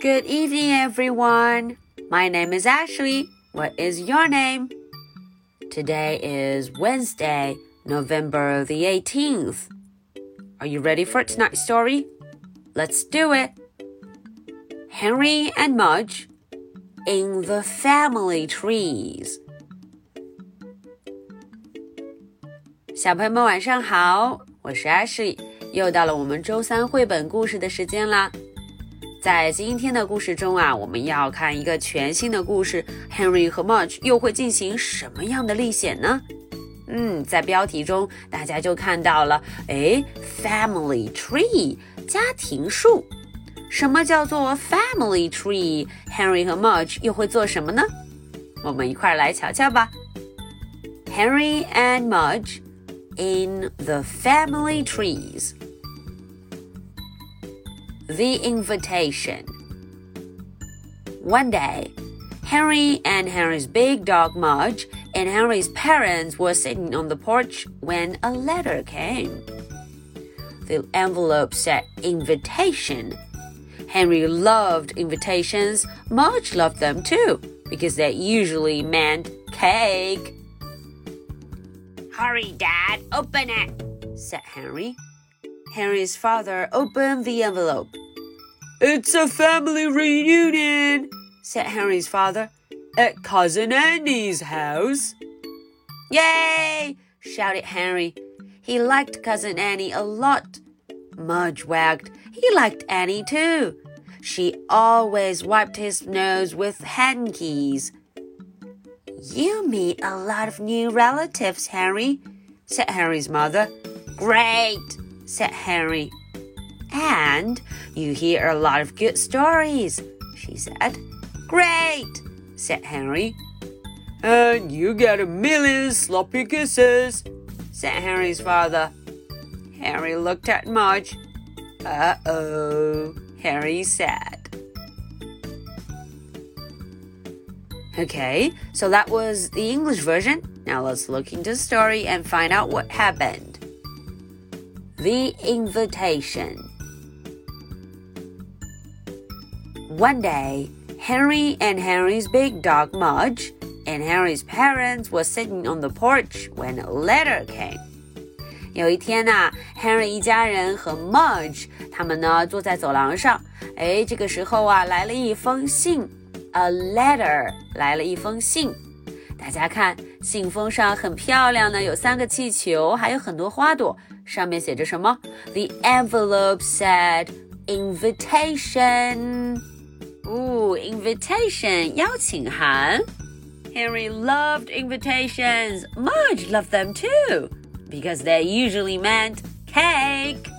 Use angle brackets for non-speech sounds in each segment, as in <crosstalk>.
Good evening, everyone. My name is Ashley. What is your name? Today is Wednesday, November the 18th. Are you ready for tonight's story? Let's do it. Henry and Mudge in the family trees. 小朋友们晚上好，我是 Ashley，又到了我们周三绘本故事的时间啦。 在今天的故事中啊，我们要看一个全新的故事，Henry 和 Mudge 又会进行什么样的历险呢？嗯，在标题中大家就看到了，哎，Family Tree 家庭树。什么叫做 Family Tree？Henry 和 Mudge 又会做什么呢？我们一块来瞧瞧吧。Henry and Mudge in the family trees. The invitation. One day, Henry and Henry's big dog Mudge and Henry's parents were sitting on the porch when a letter came. The envelope said invitation. Henry loved invitations. Mudge loved them too because they usually meant cake. Hurry, Dad, open it, said Henry. Henry's father opened the envelope. It's a family reunion, said Henry's father, at Cousin Annie's house. Yay! shouted Henry. He liked Cousin Annie a lot. Mudge wagged. He liked Annie too. She always wiped his nose with hankies. You meet a lot of new relatives, Henry, said Henry's mother. Great, said Henry. And you hear a lot of good stories, she said. Great, said Henry. And you get a million sloppy kisses, said Henry's father. Henry looked at Mudge. Uh oh, Henry said. Okay, so that was the English version. Now let's look into the story and find out what happened. The invitation. One day, Henry and Henry's big dog Mudge and Henry's parents were sitting on the porch when a letter came. 有一天呐、啊、，Henry 一家人和 Mudge 他们呢坐在走廊上，哎，这个时候啊来了一封信。a letter 来了一封信，大家看信封上很漂亮呢，有三个气球，还有很多花朵，上面写着什么？The envelope said invitation。 Ooh, invitation 邀请函。Henry loved invitations. Mudge loved them too because they usually meant cake.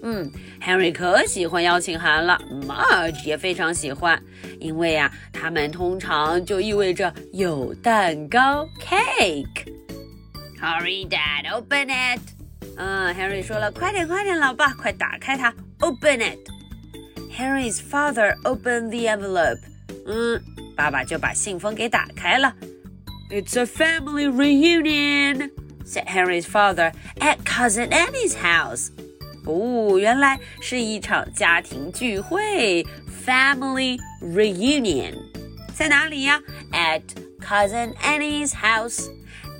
Hmm, 嗯，Henry 可喜欢邀请函了，Mudge 也非常喜欢，因为啊，它们通常就意味着有蛋糕 cake。Hurry, Dad, open it. 说了，快点，快点，老爸，快打开它，open it。Henry's father opened the envelope。嗯，爸爸就把信封给打开了。It's a family reunion, said Henry's father at Cousin Annie's house. 哦，原来是一场家庭聚会，family reunion，在哪里呀？At cousin Annie's house，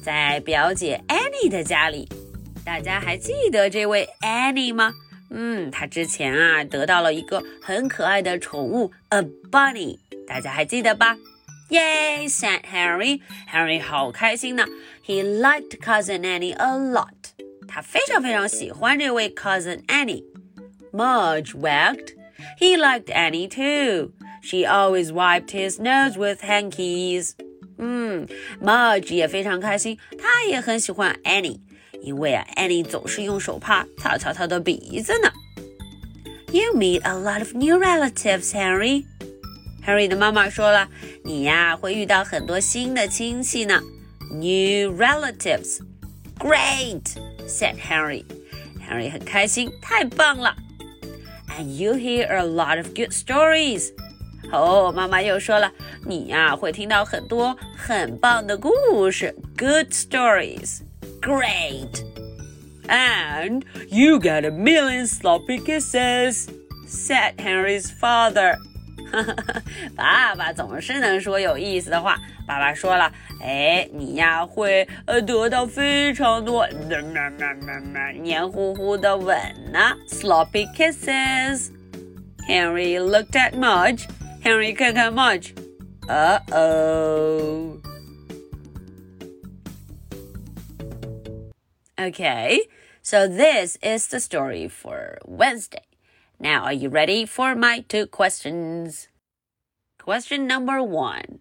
在表姐 Annie 的家里。大家还记得这位 Annie 吗？ 嗯，她之前啊得到了一个很可爱的宠物 a bunny，大家还记得吧？Yay，said Harry。Harry 好开心呢。He liked cousin Annie a lot。他非常非常喜欢这位 cousin Annie. Mudge wagged. He liked Annie too. She always wiped his nose with hankies. 嗯，Mudge 也非常开心，他也很喜欢 Annie， 因为啊，Annie 总是用手帕擦擦他的鼻子呢。You meet a lot of new relatives, Henry. Henry 的妈妈说了，你呀会遇到很多新的亲戚呢。New relatives. Great, said Henry. Henry 很开心，太棒了。And you hear a lot of good stories. 哦，妈妈又说了，你呀会听到很多很棒的故事，good stories. Great. And you get a million sloppy kisses, said Henry's father. <laughs> 爸爸总是能说有意思的话。爸爸说了，哎，你呀会呃得到非常多黏糊糊的吻呢，sloppy kisses。Henry looked at Mudge. Henry 看看 Mudge. Uh oh. Okay, so this is the story for Wednesday. Now, are you ready for my two questions? Question number one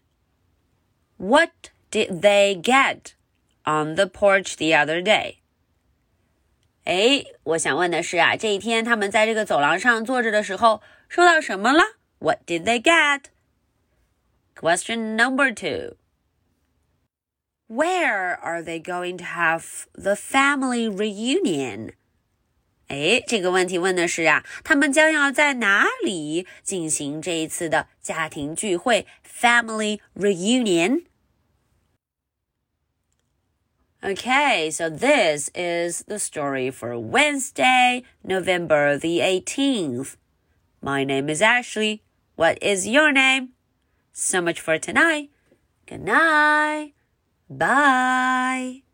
What did they get on the porch the other day? 哎，我想问的是啊，这一天他们在这个走廊上坐着的时候，收到什么了？What did they get? Question number two. Where are they going to have the family reunion? 哎，这个问题问的是啊，他们将要在哪里进行这一次的家庭聚会 （family reunion）？Okay, so this is the story for Wednesday, November the 18th. My name is Ashley. What is your name? So much for tonight. Good night. Bye.